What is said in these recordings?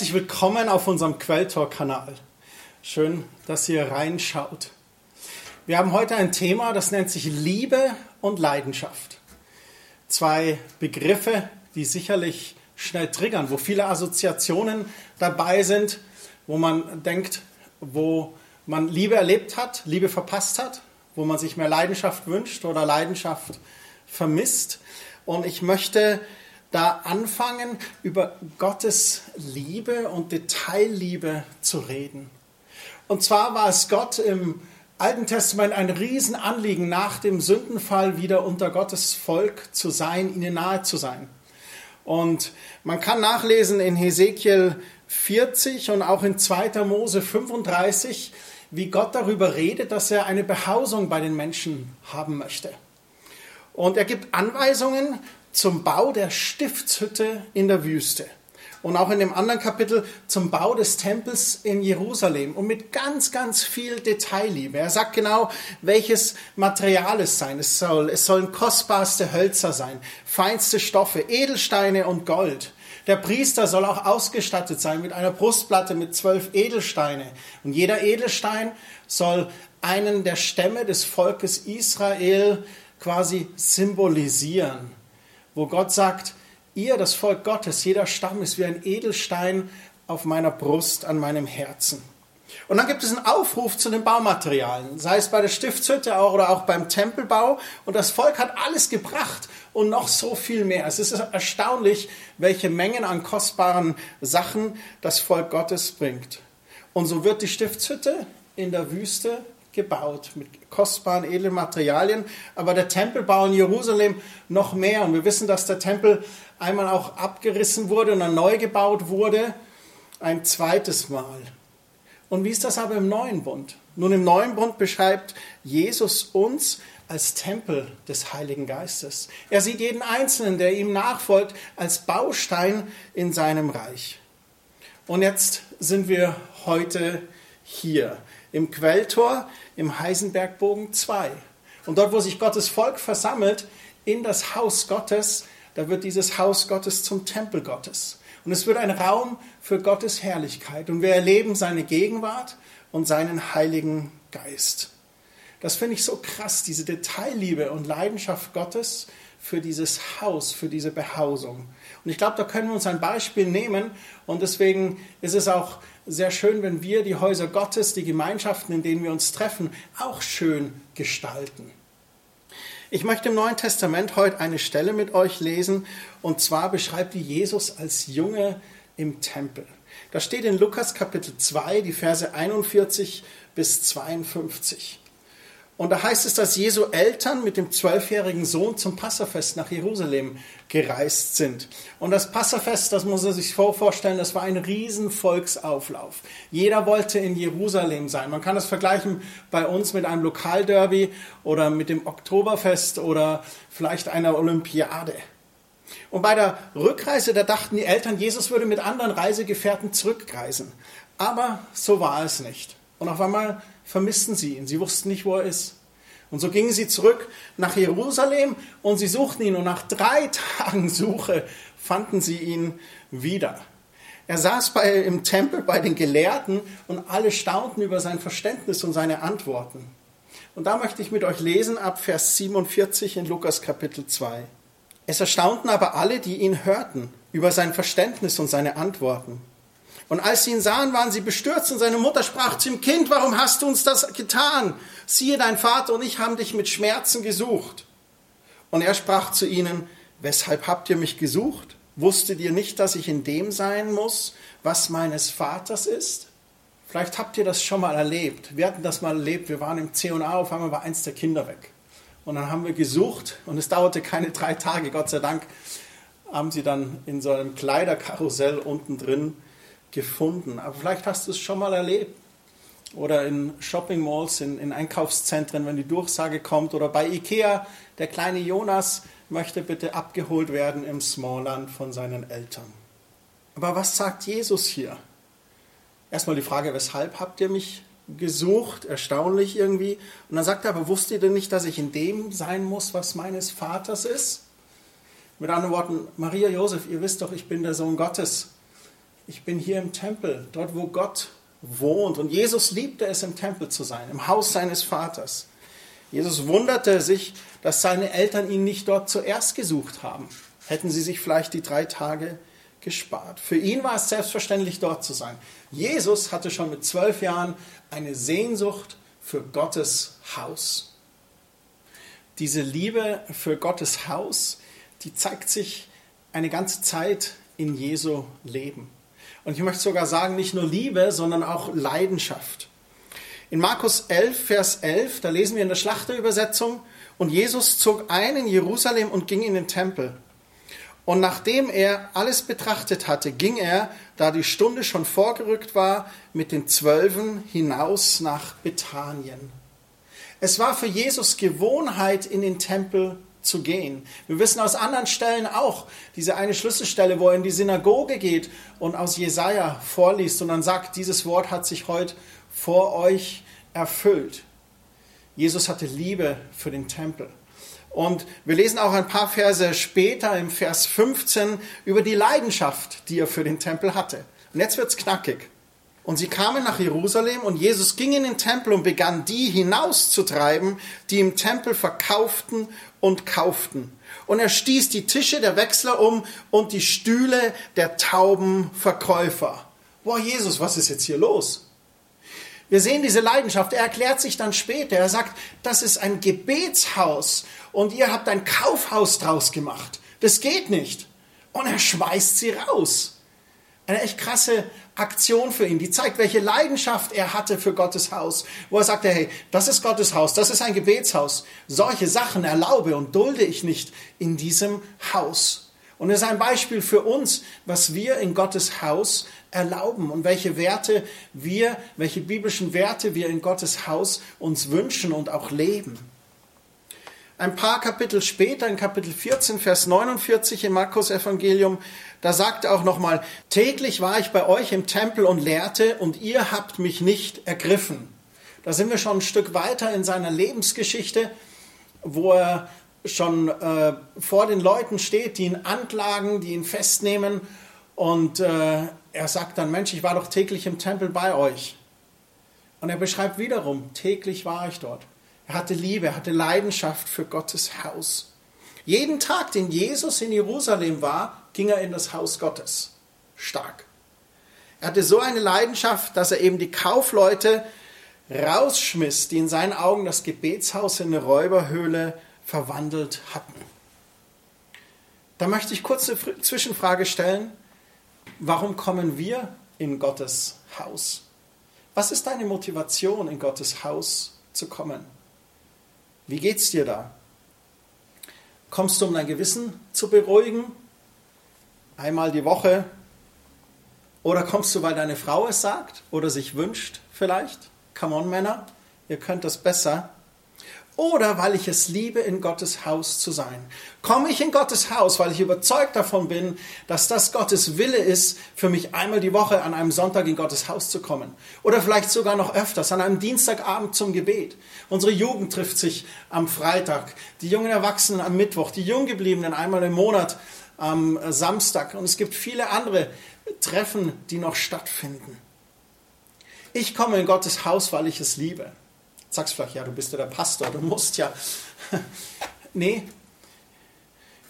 Herzlich willkommen auf unserem Quelltor-Kanal. Schön, dass ihr reinschaut. Wir haben heute ein Thema, das nennt sich Liebe und Leidenschaft. Zwei Begriffe, die sicherlich schnell triggern, wo viele Assoziationen dabei sind, wo man denkt, wo man Liebe erlebt hat, Liebe verpasst hat, wo man sich mehr Leidenschaft wünscht oder Leidenschaft vermisst. Und ich möchte da anfangen, über Gottes Liebe und Detailliebe zu reden. Und zwar war es Gott im Alten Testament ein Riesenanliegen, nach dem Sündenfall wieder unter Gottes Volk zu sein, ihnen nahe zu sein. Und man kann nachlesen in Hesekiel 40 und auch in 2. Mose 35, wie Gott darüber redet, dass er eine Behausung bei den Menschen haben möchte. Und er gibt Anweisungen zum Bau der Stiftshütte in der Wüste. Und auch in dem anderen Kapitel zum Bau des Tempels in Jerusalem und mit ganz, ganz viel Detailliebe. Er sagt genau, welches Material es sein es soll. Es sollen kostbarste Hölzer sein, feinste Stoffe, Edelsteine und Gold. Der Priester soll auch ausgestattet sein mit einer Brustplatte mit zwölf Edelsteine. Und jeder Edelstein soll einen der Stämme des Volkes Israel quasi symbolisieren wo Gott sagt, ihr, das Volk Gottes, jeder Stamm ist wie ein Edelstein auf meiner Brust, an meinem Herzen. Und dann gibt es einen Aufruf zu den Baumaterialien, sei es bei der Stiftshütte oder auch beim Tempelbau. Und das Volk hat alles gebracht und noch so viel mehr. Es ist erstaunlich, welche Mengen an kostbaren Sachen das Volk Gottes bringt. Und so wird die Stiftshütte in der Wüste gebaut mit kostbaren, edlen Materialien. Aber der Tempelbau in Jerusalem noch mehr. Und wir wissen, dass der Tempel einmal auch abgerissen wurde und dann neu gebaut wurde. Ein zweites Mal. Und wie ist das aber im neuen Bund? Nun, im neuen Bund beschreibt Jesus uns als Tempel des Heiligen Geistes. Er sieht jeden Einzelnen, der ihm nachfolgt, als Baustein in seinem Reich. Und jetzt sind wir heute hier im Quelltor im Heisenbergbogen 2. Und dort, wo sich Gottes Volk versammelt, in das Haus Gottes, da wird dieses Haus Gottes zum Tempel Gottes. Und es wird ein Raum für Gottes Herrlichkeit. Und wir erleben seine Gegenwart und seinen Heiligen Geist. Das finde ich so krass, diese Detailliebe und Leidenschaft Gottes für dieses Haus, für diese Behausung. Und ich glaube, da können wir uns ein Beispiel nehmen. Und deswegen ist es auch sehr schön, wenn wir die Häuser Gottes, die Gemeinschaften, in denen wir uns treffen, auch schön gestalten. Ich möchte im Neuen Testament heute eine Stelle mit euch lesen, und zwar beschreibt die Jesus als Junge im Tempel. Das steht in Lukas Kapitel 2, die Verse 41 bis 52. Und da heißt es, dass Jesu Eltern mit dem zwölfjährigen Sohn zum Passafest nach Jerusalem gereist sind. Und das Passafest, das muss man sich vorstellen, das war ein riesen Volksauflauf. Jeder wollte in Jerusalem sein. Man kann das vergleichen bei uns mit einem Lokalderby oder mit dem Oktoberfest oder vielleicht einer Olympiade. Und bei der Rückreise, da dachten die Eltern, Jesus würde mit anderen Reisegefährten zurückreisen. Aber so war es nicht. Und auf einmal vermissten sie ihn. Sie wussten nicht, wo er ist. Und so gingen sie zurück nach Jerusalem und sie suchten ihn. Und nach drei Tagen Suche fanden sie ihn wieder. Er saß bei, im Tempel bei den Gelehrten und alle staunten über sein Verständnis und seine Antworten. Und da möchte ich mit euch lesen ab Vers 47 in Lukas Kapitel 2. Es erstaunten aber alle, die ihn hörten, über sein Verständnis und seine Antworten. Und als sie ihn sahen, waren sie bestürzt und seine Mutter sprach zu ihm, Kind, warum hast du uns das getan? Siehe, dein Vater und ich haben dich mit Schmerzen gesucht. Und er sprach zu ihnen, weshalb habt ihr mich gesucht? Wusstet ihr nicht, dass ich in dem sein muss, was meines Vaters ist? Vielleicht habt ihr das schon mal erlebt. Wir hatten das mal erlebt. Wir waren im C&A, auf einmal war eins der Kinder weg. Und dann haben wir gesucht und es dauerte keine drei Tage, Gott sei Dank, haben sie dann in so einem Kleiderkarussell unten drin gefunden. Aber vielleicht hast du es schon mal erlebt. Oder in Shopping Malls, in, in Einkaufszentren, wenn die Durchsage kommt. Oder bei Ikea, der kleine Jonas möchte bitte abgeholt werden im Smallland von seinen Eltern. Aber was sagt Jesus hier? Erstmal die Frage, weshalb habt ihr mich gesucht? Erstaunlich irgendwie. Und dann sagt er, aber wusstet ihr denn nicht, dass ich in dem sein muss, was meines Vaters ist? Mit anderen Worten, Maria Josef, ihr wisst doch, ich bin der Sohn Gottes ich bin hier im Tempel, dort wo Gott wohnt. Und Jesus liebte es, im Tempel zu sein, im Haus seines Vaters. Jesus wunderte sich, dass seine Eltern ihn nicht dort zuerst gesucht haben. Hätten sie sich vielleicht die drei Tage gespart. Für ihn war es selbstverständlich, dort zu sein. Jesus hatte schon mit zwölf Jahren eine Sehnsucht für Gottes Haus. Diese Liebe für Gottes Haus, die zeigt sich eine ganze Zeit in Jesu Leben. Und ich möchte sogar sagen, nicht nur Liebe, sondern auch Leidenschaft. In Markus 11, Vers 11, da lesen wir in der Schlachterübersetzung, und Jesus zog ein in Jerusalem und ging in den Tempel. Und nachdem er alles betrachtet hatte, ging er, da die Stunde schon vorgerückt war, mit den Zwölfen hinaus nach Bethanien. Es war für Jesus Gewohnheit, in den Tempel zu gehen. Wir wissen aus anderen Stellen auch, diese eine Schlüsselstelle, wo er in die Synagoge geht und aus Jesaja vorliest und dann sagt, dieses Wort hat sich heute vor euch erfüllt. Jesus hatte Liebe für den Tempel. Und wir lesen auch ein paar Verse später im Vers 15 über die Leidenschaft, die er für den Tempel hatte. Und jetzt wird's knackig. Und sie kamen nach Jerusalem und Jesus ging in den Tempel und begann die hinauszutreiben, die im Tempel verkauften und kauften. Und er stieß die Tische der Wechsler um und die Stühle der tauben Verkäufer. Boah, Jesus, was ist jetzt hier los? Wir sehen diese Leidenschaft. Er erklärt sich dann später. Er sagt, das ist ein Gebetshaus und ihr habt ein Kaufhaus draus gemacht. Das geht nicht. Und er schmeißt sie raus. Eine echt krasse Aktion für ihn, die zeigt, welche Leidenschaft er hatte für Gottes Haus, wo er sagte, hey, das ist Gottes Haus, das ist ein Gebetshaus. Solche Sachen erlaube und dulde ich nicht in diesem Haus. Und es ist ein Beispiel für uns, was wir in Gottes Haus erlauben und welche Werte wir, welche biblischen Werte wir in Gottes Haus uns wünschen und auch leben. Ein paar Kapitel später, in Kapitel 14, Vers 49 im Markus Evangelium, da sagt er auch nochmal, täglich war ich bei euch im Tempel und lehrte und ihr habt mich nicht ergriffen. Da sind wir schon ein Stück weiter in seiner Lebensgeschichte, wo er schon äh, vor den Leuten steht, die ihn anklagen, die ihn festnehmen. Und äh, er sagt dann, Mensch, ich war doch täglich im Tempel bei euch. Und er beschreibt wiederum, täglich war ich dort. Er hatte Liebe, er hatte Leidenschaft für Gottes Haus. Jeden Tag, den Jesus in Jerusalem war, ging er in das Haus Gottes. Stark. Er hatte so eine Leidenschaft, dass er eben die Kaufleute rausschmiss, die in seinen Augen das Gebetshaus in eine Räuberhöhle verwandelt hatten. Da möchte ich kurz eine Zwischenfrage stellen. Warum kommen wir in Gottes Haus? Was ist deine Motivation, in Gottes Haus zu kommen? Wie geht's dir da? Kommst du, um dein Gewissen zu beruhigen? Einmal die Woche? Oder kommst du, weil deine Frau es sagt oder sich wünscht vielleicht? Come on, Männer, ihr könnt das besser oder weil ich es liebe, in Gottes Haus zu sein. Komme ich in Gottes Haus, weil ich überzeugt davon bin, dass das Gottes Wille ist, für mich einmal die Woche an einem Sonntag in Gottes Haus zu kommen. Oder vielleicht sogar noch öfters, an einem Dienstagabend zum Gebet. Unsere Jugend trifft sich am Freitag, die jungen Erwachsenen am Mittwoch, die Junggebliebenen einmal im Monat am Samstag. Und es gibt viele andere Treffen, die noch stattfinden. Ich komme in Gottes Haus, weil ich es liebe. Sagst vielleicht, ja, du bist ja der Pastor, du musst ja. nee,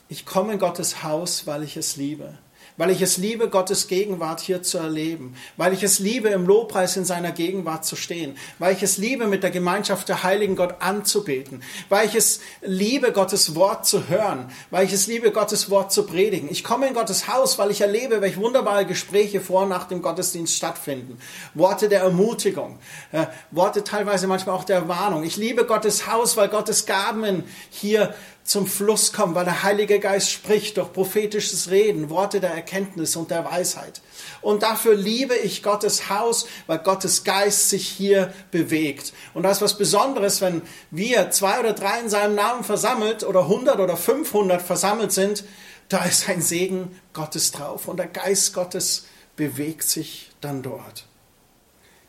ich komme in Gottes Haus, weil ich es liebe weil ich es liebe, Gottes Gegenwart hier zu erleben, weil ich es liebe, im Lobpreis in seiner Gegenwart zu stehen, weil ich es liebe, mit der Gemeinschaft der Heiligen Gott anzubeten, weil ich es liebe, Gottes Wort zu hören, weil ich es liebe, Gottes Wort zu predigen. Ich komme in Gottes Haus, weil ich erlebe, welche wunderbare Gespräche vor und nach dem Gottesdienst stattfinden. Worte der Ermutigung, äh, Worte teilweise manchmal auch der Warnung. Ich liebe Gottes Haus, weil Gottes Gaben hier zum Fluss kommen, weil der Heilige Geist spricht durch prophetisches Reden, Worte der Erkenntnis und der Weisheit. Und dafür liebe ich Gottes Haus, weil Gottes Geist sich hier bewegt. Und das ist was Besonderes, wenn wir zwei oder drei in seinem Namen versammelt oder 100 oder 500 versammelt sind, da ist ein Segen Gottes drauf und der Geist Gottes bewegt sich dann dort.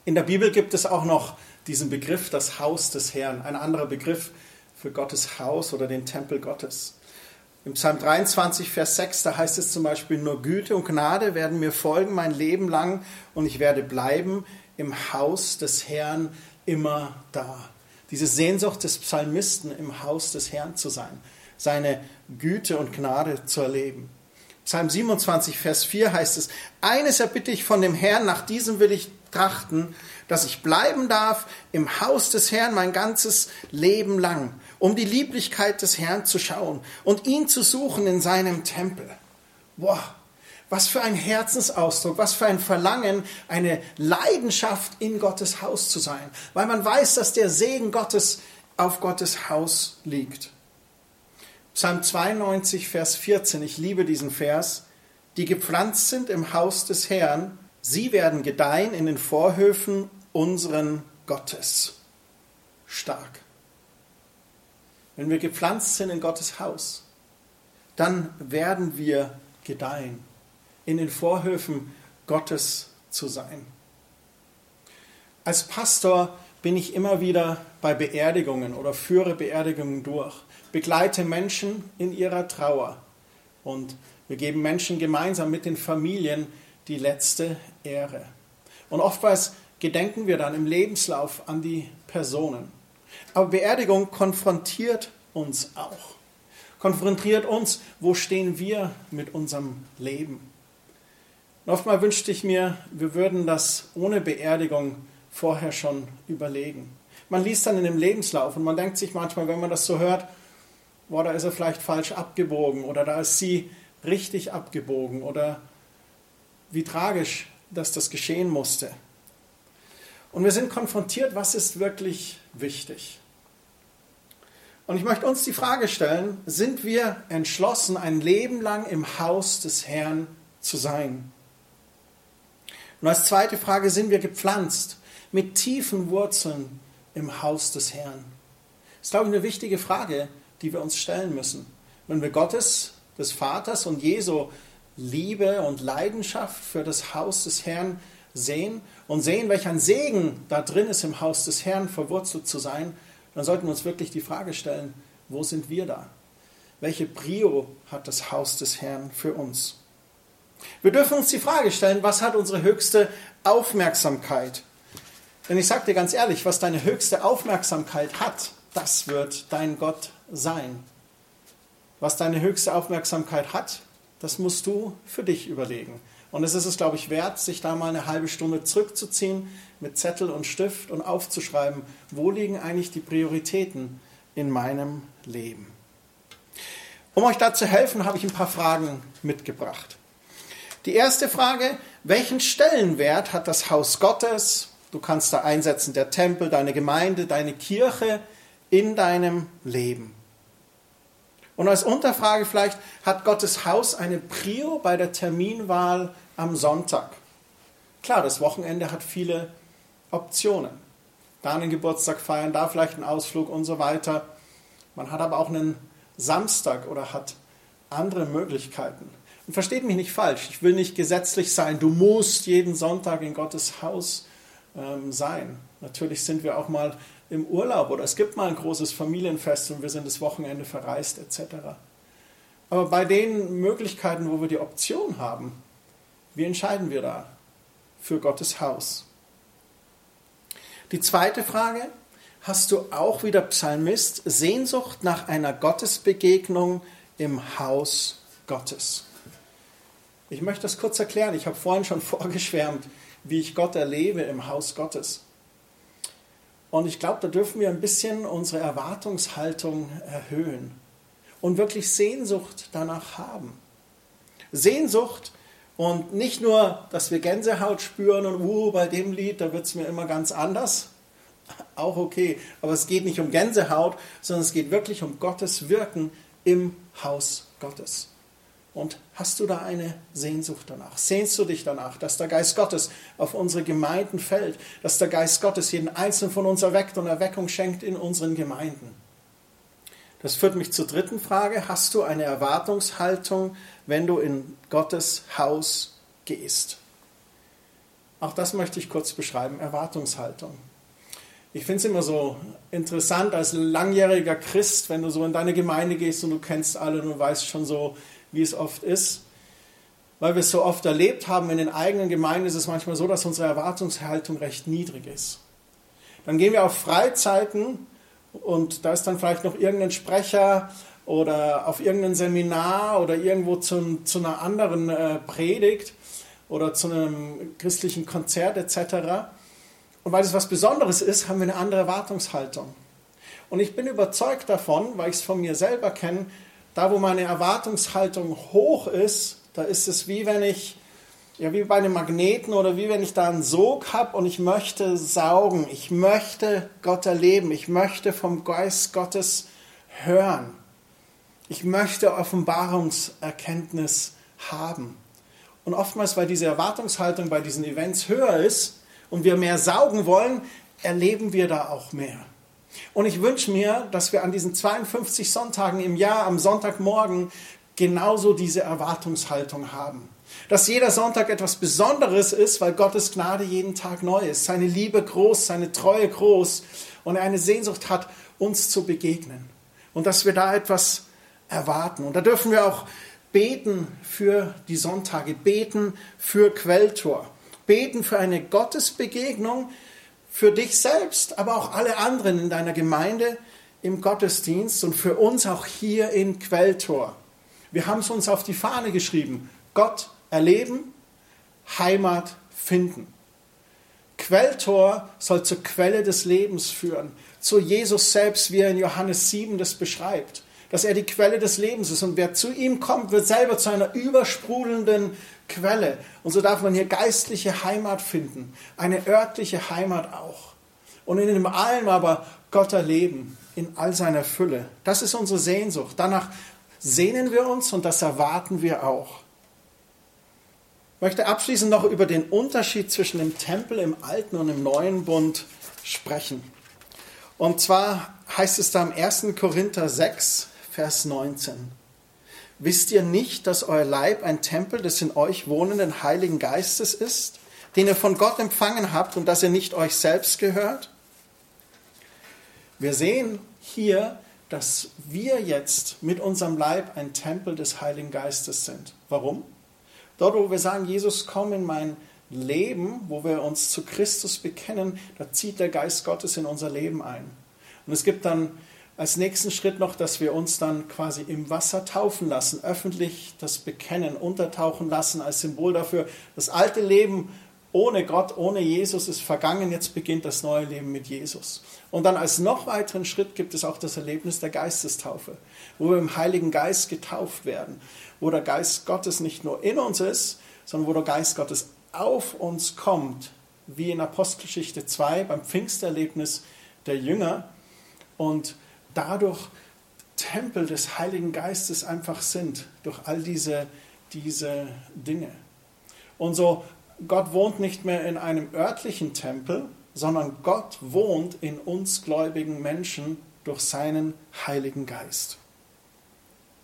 In der Bibel gibt es auch noch diesen Begriff, das Haus des Herrn, ein anderer Begriff für Gottes Haus oder den Tempel Gottes. Im Psalm 23, Vers 6, da heißt es zum Beispiel, nur Güte und Gnade werden mir folgen mein Leben lang und ich werde bleiben im Haus des Herrn immer da. Diese Sehnsucht des Psalmisten, im Haus des Herrn zu sein, seine Güte und Gnade zu erleben. Psalm 27, Vers 4 heißt es, eines erbitte ich von dem Herrn, nach diesem will ich trachten, dass ich bleiben darf im Haus des Herrn mein ganzes Leben lang, um die Lieblichkeit des Herrn zu schauen und ihn zu suchen in seinem Tempel. Boah, was für ein Herzensausdruck, was für ein Verlangen, eine Leidenschaft in Gottes Haus zu sein, weil man weiß, dass der Segen Gottes auf Gottes Haus liegt. Psalm 92, Vers 14, ich liebe diesen Vers, die gepflanzt sind im Haus des Herrn, sie werden gedeihen in den Vorhöfen unseren Gottes. Stark. Wenn wir gepflanzt sind in Gottes Haus, dann werden wir gedeihen, in den Vorhöfen Gottes zu sein. Als Pastor bin ich immer wieder bei Beerdigungen oder führe Beerdigungen durch begleite Menschen in ihrer Trauer und wir geben Menschen gemeinsam mit den Familien die letzte Ehre. Und oftmals gedenken wir dann im Lebenslauf an die Personen. Aber Beerdigung konfrontiert uns auch. Konfrontiert uns, wo stehen wir mit unserem Leben. Und oftmals wünschte ich mir, wir würden das ohne Beerdigung vorher schon überlegen. Man liest dann in dem Lebenslauf und man denkt sich manchmal, wenn man das so hört, boah, da ist er vielleicht falsch abgebogen oder da ist sie richtig abgebogen oder wie tragisch, dass das geschehen musste. Und wir sind konfrontiert, was ist wirklich wichtig. Und ich möchte uns die Frage stellen, sind wir entschlossen, ein Leben lang im Haus des Herrn zu sein? Und als zweite Frage, sind wir gepflanzt mit tiefen Wurzeln im Haus des Herrn? Das ist, glaube ich, eine wichtige Frage, die wir uns stellen müssen. Wenn wir Gottes, des Vaters und Jesu Liebe und Leidenschaft für das Haus des Herrn sehen und sehen, welch ein Segen da drin ist, im Haus des Herrn verwurzelt zu sein, dann sollten wir uns wirklich die Frage stellen, wo sind wir da? Welche Prio hat das Haus des Herrn für uns? Wir dürfen uns die Frage stellen, was hat unsere höchste Aufmerksamkeit? Denn ich sage dir ganz ehrlich, was deine höchste Aufmerksamkeit hat, das wird dein Gott sein. Was deine höchste Aufmerksamkeit hat, das musst du für dich überlegen. Und es ist es, glaube ich, wert, sich da mal eine halbe Stunde zurückzuziehen mit Zettel und Stift und aufzuschreiben, wo liegen eigentlich die Prioritäten in meinem Leben. Um euch da zu helfen, habe ich ein paar Fragen mitgebracht. Die erste Frage, welchen Stellenwert hat das Haus Gottes? Du kannst da einsetzen, der Tempel, deine Gemeinde, deine Kirche in deinem Leben. Und als Unterfrage vielleicht, hat Gottes Haus eine Prio bei der Terminwahl am Sonntag? Klar, das Wochenende hat viele Optionen. Da einen Geburtstag feiern, da vielleicht einen Ausflug und so weiter. Man hat aber auch einen Samstag oder hat andere Möglichkeiten. Und versteht mich nicht falsch, ich will nicht gesetzlich sein, du musst jeden Sonntag in Gottes Haus ähm, sein. Natürlich sind wir auch mal im Urlaub oder es gibt mal ein großes Familienfest und wir sind das Wochenende verreist etc. Aber bei den Möglichkeiten, wo wir die Option haben, wie entscheiden wir da für Gottes Haus? Die zweite Frage, hast du auch wieder Psalmist Sehnsucht nach einer Gottesbegegnung im Haus Gottes? Ich möchte das kurz erklären. Ich habe vorhin schon vorgeschwärmt, wie ich Gott erlebe im Haus Gottes. Und ich glaube, da dürfen wir ein bisschen unsere Erwartungshaltung erhöhen und wirklich Sehnsucht danach haben. Sehnsucht und nicht nur, dass wir Gänsehaut spüren und uh, bei dem Lied, da wird es mir immer ganz anders. Auch okay, aber es geht nicht um Gänsehaut, sondern es geht wirklich um Gottes Wirken im Haus Gottes. Und hast du da eine Sehnsucht danach? Sehnst du dich danach, dass der Geist Gottes auf unsere Gemeinden fällt, dass der Geist Gottes jeden einzelnen von uns erweckt und Erweckung schenkt in unseren Gemeinden? Das führt mich zur dritten Frage. Hast du eine Erwartungshaltung, wenn du in Gottes Haus gehst? Auch das möchte ich kurz beschreiben. Erwartungshaltung. Ich finde es immer so interessant als langjähriger Christ, wenn du so in deine Gemeinde gehst und du kennst alle und du weißt schon so, wie es oft ist. Weil wir es so oft erlebt haben in den eigenen Gemeinden, ist es manchmal so, dass unsere Erwartungshaltung recht niedrig ist. Dann gehen wir auf Freizeiten und da ist dann vielleicht noch irgendein Sprecher oder auf irgendein Seminar oder irgendwo zu, zu einer anderen äh, Predigt oder zu einem christlichen Konzert etc. Und weil es was Besonderes ist, haben wir eine andere Erwartungshaltung. Und ich bin überzeugt davon, weil ich es von mir selber kenne, da wo meine Erwartungshaltung hoch ist, da ist es wie wenn ich, ja wie bei einem Magneten oder wie wenn ich da einen Sog habe und ich möchte saugen, ich möchte Gott erleben, ich möchte vom Geist Gottes hören. Ich möchte Offenbarungserkenntnis haben. Und oftmals, weil diese Erwartungshaltung bei diesen Events höher ist und wir mehr saugen wollen, erleben wir da auch mehr. Und ich wünsche mir, dass wir an diesen 52 Sonntagen im Jahr, am Sonntagmorgen, genauso diese Erwartungshaltung haben. Dass jeder Sonntag etwas Besonderes ist, weil Gottes Gnade jeden Tag neu ist, seine Liebe groß, seine Treue groß und er eine Sehnsucht hat, uns zu begegnen. Und dass wir da etwas erwarten. Und da dürfen wir auch beten für die Sonntage, beten für Quelltor, beten für eine Gottesbegegnung für dich selbst, aber auch alle anderen in deiner Gemeinde im Gottesdienst und für uns auch hier in Quelltor. Wir haben es uns auf die Fahne geschrieben. Gott erleben, Heimat finden. Quelltor soll zur Quelle des Lebens führen, zu Jesus selbst, wie er in Johannes 7 das beschreibt dass er die Quelle des Lebens ist. Und wer zu ihm kommt, wird selber zu einer übersprudelnden Quelle. Und so darf man hier geistliche Heimat finden, eine örtliche Heimat auch. Und in dem allem aber Gott erleben, in all seiner Fülle. Das ist unsere Sehnsucht. Danach sehnen wir uns und das erwarten wir auch. Ich möchte abschließend noch über den Unterschied zwischen dem Tempel im Alten und im Neuen Bund sprechen. Und zwar heißt es da im 1. Korinther 6, Vers 19. Wisst ihr nicht, dass euer Leib ein Tempel des in euch wohnenden Heiligen Geistes ist, den ihr von Gott empfangen habt und dass ihr nicht euch selbst gehört? Wir sehen hier, dass wir jetzt mit unserem Leib ein Tempel des Heiligen Geistes sind. Warum? Dort, wo wir sagen, Jesus, komm in mein Leben, wo wir uns zu Christus bekennen, da zieht der Geist Gottes in unser Leben ein. Und es gibt dann als nächsten Schritt noch, dass wir uns dann quasi im Wasser taufen lassen, öffentlich das Bekennen, untertauchen lassen als Symbol dafür. Das alte Leben ohne Gott, ohne Jesus ist vergangen, jetzt beginnt das neue Leben mit Jesus. Und dann als noch weiteren Schritt gibt es auch das Erlebnis der Geistestaufe, wo wir im Heiligen Geist getauft werden, wo der Geist Gottes nicht nur in uns ist, sondern wo der Geist Gottes auf uns kommt, wie in Apostelgeschichte 2 beim Pfingsterlebnis der Jünger. Und dadurch Tempel des Heiligen Geistes einfach sind, durch all diese, diese Dinge. Und so, Gott wohnt nicht mehr in einem örtlichen Tempel, sondern Gott wohnt in uns gläubigen Menschen durch seinen Heiligen Geist.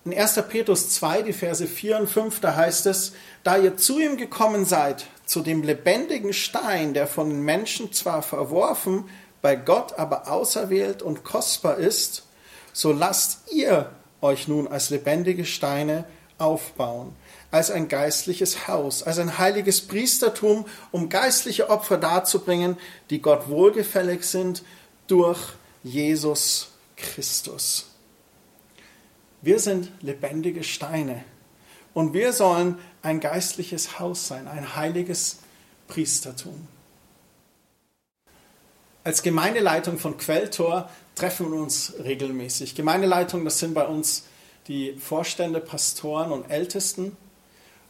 In 1. Petrus 2, die Verse 4 und 5, da heißt es, da ihr zu ihm gekommen seid, zu dem lebendigen Stein, der von den Menschen zwar verworfen, bei Gott aber auserwählt und kostbar ist, so lasst ihr euch nun als lebendige Steine aufbauen, als ein geistliches Haus, als ein heiliges Priestertum, um geistliche Opfer darzubringen, die Gott wohlgefällig sind durch Jesus Christus. Wir sind lebendige Steine und wir sollen ein geistliches Haus sein, ein heiliges Priestertum. Als Gemeindeleitung von Quelltor treffen wir uns regelmäßig. Gemeindeleitung, das sind bei uns die Vorstände, Pastoren und Ältesten.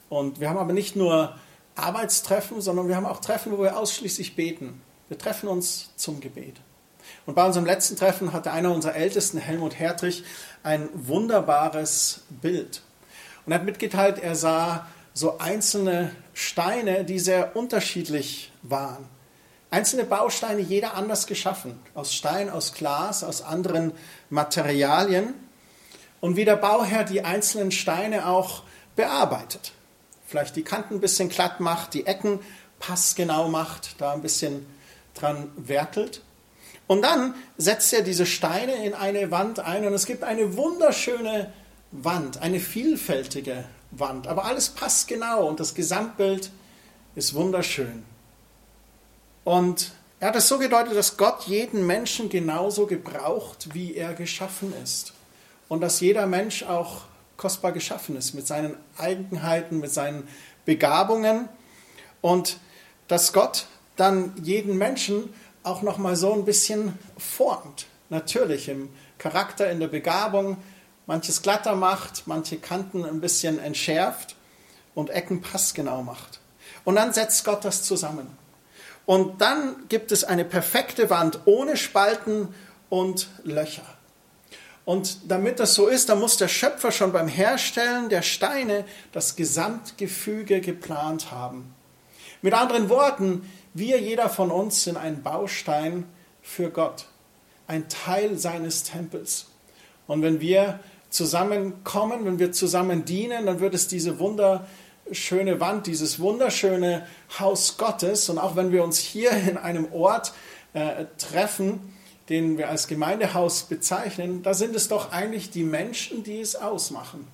Und wir haben aber nicht nur Arbeitstreffen, sondern wir haben auch Treffen, wo wir ausschließlich beten. Wir treffen uns zum Gebet. Und bei unserem letzten Treffen hatte einer unserer Ältesten, Helmut Hertrich, ein wunderbares Bild. Und er hat mitgeteilt, er sah so einzelne Steine, die sehr unterschiedlich waren. Einzelne Bausteine, jeder anders geschaffen. Aus Stein, aus Glas, aus anderen Materialien. Und wie der Bauherr die einzelnen Steine auch bearbeitet. Vielleicht die Kanten ein bisschen glatt macht, die Ecken passgenau macht, da ein bisschen dran werkelt. Und dann setzt er diese Steine in eine Wand ein und es gibt eine wunderschöne Wand, eine vielfältige Wand. Aber alles passt genau und das Gesamtbild ist wunderschön. Und er hat es so gedeutet, dass Gott jeden Menschen genauso gebraucht, wie er geschaffen ist. Und dass jeder Mensch auch kostbar geschaffen ist mit seinen Eigenheiten, mit seinen Begabungen. Und dass Gott dann jeden Menschen auch noch mal so ein bisschen formt. Natürlich im Charakter, in der Begabung, manches glatter macht, manche Kanten ein bisschen entschärft und Ecken passgenau macht. Und dann setzt Gott das zusammen. Und dann gibt es eine perfekte Wand ohne Spalten und Löcher. Und damit das so ist, dann muss der Schöpfer schon beim Herstellen der Steine das Gesamtgefüge geplant haben. Mit anderen Worten, wir, jeder von uns, sind ein Baustein für Gott, ein Teil seines Tempels. Und wenn wir zusammenkommen, wenn wir zusammen dienen, dann wird es diese wunderschöne Wand, dieses wunderschöne Haus Gottes. Und auch wenn wir uns hier in einem Ort äh, treffen, den wir als Gemeindehaus bezeichnen, da sind es doch eigentlich die Menschen, die es ausmachen.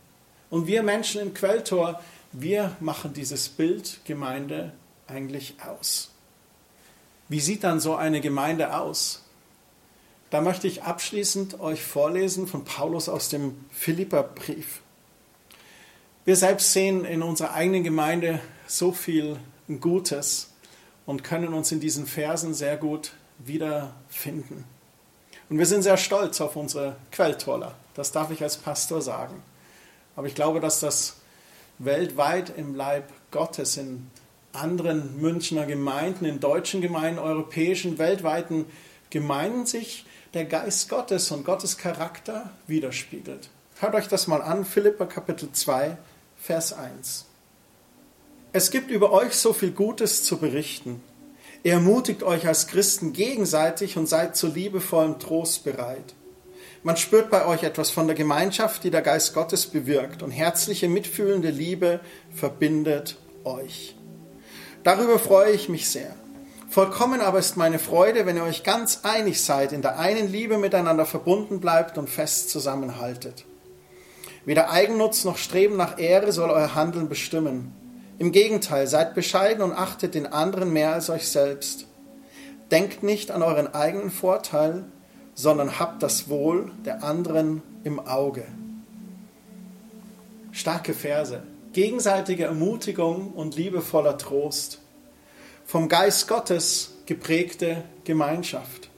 Und wir Menschen im Quelltor, wir machen dieses Bild Gemeinde eigentlich aus. Wie sieht dann so eine Gemeinde aus? Da möchte ich abschließend euch vorlesen von Paulus aus dem Philipperbrief. Wir selbst sehen in unserer eigenen Gemeinde so viel Gutes und können uns in diesen Versen sehr gut wiederfinden. Und wir sind sehr stolz auf unsere Quelltoller. Das darf ich als Pastor sagen. Aber ich glaube, dass das weltweit im Leib Gottes, in anderen Münchner Gemeinden, in deutschen Gemeinden, europäischen, weltweiten Gemeinden sich der Geist Gottes und Gottes Charakter widerspiegelt. Hört euch das mal an, Philippa Kapitel 2, Vers 1. Es gibt über euch so viel Gutes zu berichten. Er ermutigt euch als Christen gegenseitig und seid zu liebevollem Trost bereit. Man spürt bei euch etwas von der Gemeinschaft, die der Geist Gottes bewirkt, und herzliche, mitfühlende Liebe verbindet euch. Darüber freue ich mich sehr. Vollkommen aber ist meine Freude, wenn ihr euch ganz einig seid, in der einen Liebe miteinander verbunden bleibt und fest zusammenhaltet. Weder Eigennutz noch Streben nach Ehre soll euer Handeln bestimmen. Im Gegenteil, seid bescheiden und achtet den anderen mehr als euch selbst. Denkt nicht an euren eigenen Vorteil, sondern habt das Wohl der anderen im Auge. Starke Verse, gegenseitige Ermutigung und liebevoller Trost vom Geist Gottes geprägte Gemeinschaft.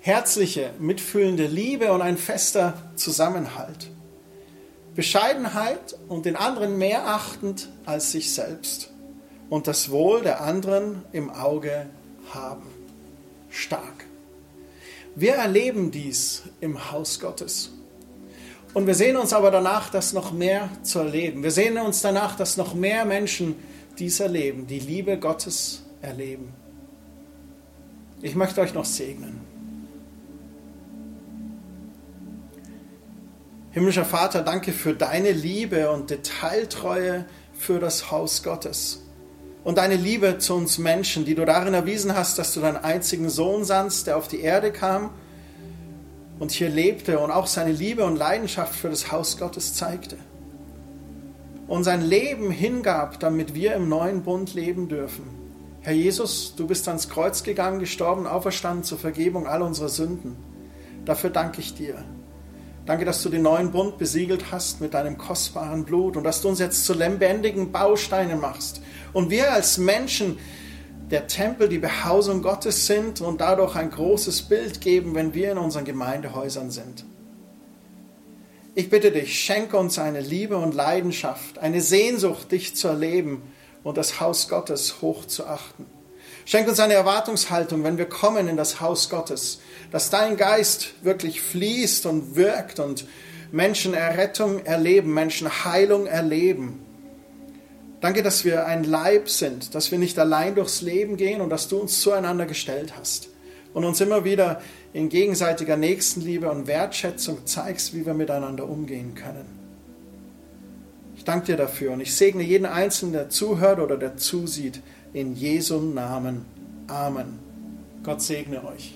Herzliche, mitfühlende Liebe und ein fester Zusammenhalt. Bescheidenheit und den anderen mehr achtend als sich selbst und das Wohl der anderen im Auge haben. Stark. Wir erleben dies im Haus Gottes. Und wir sehen uns aber danach, das noch mehr zu erleben. Wir sehen uns danach, dass noch mehr Menschen dies erleben, die Liebe Gottes erleben. Ich möchte euch noch segnen. Himmlischer Vater, danke für deine Liebe und Detailtreue für das Haus Gottes. Und deine Liebe zu uns Menschen, die du darin erwiesen hast, dass du deinen einzigen Sohn sandst, der auf die Erde kam und hier lebte und auch seine Liebe und Leidenschaft für das Haus Gottes zeigte und sein Leben hingab, damit wir im neuen Bund leben dürfen. Herr Jesus, du bist ans Kreuz gegangen, gestorben, auferstanden zur Vergebung all unserer Sünden. Dafür danke ich dir. Danke, dass du den neuen Bund besiegelt hast mit deinem kostbaren Blut und dass du uns jetzt zu lebendigen Bausteinen machst. Und wir als Menschen der Tempel, die Behausung Gottes sind und dadurch ein großes Bild geben, wenn wir in unseren Gemeindehäusern sind. Ich bitte dich, schenke uns eine Liebe und Leidenschaft, eine Sehnsucht, dich zu erleben und das Haus Gottes hoch zu achten. Schenke uns eine Erwartungshaltung, wenn wir kommen in das Haus Gottes, dass dein Geist wirklich fließt und wirkt und Menschen Errettung erleben, Menschen Heilung erleben. Danke, dass wir ein Leib sind, dass wir nicht allein durchs Leben gehen und dass du uns zueinander gestellt hast und uns immer wieder in gegenseitiger Nächstenliebe und Wertschätzung zeigst, wie wir miteinander umgehen können. Ich danke dir dafür und ich segne jeden Einzelnen, der zuhört oder der zusieht, in Jesu Namen. Amen. Gott segne euch.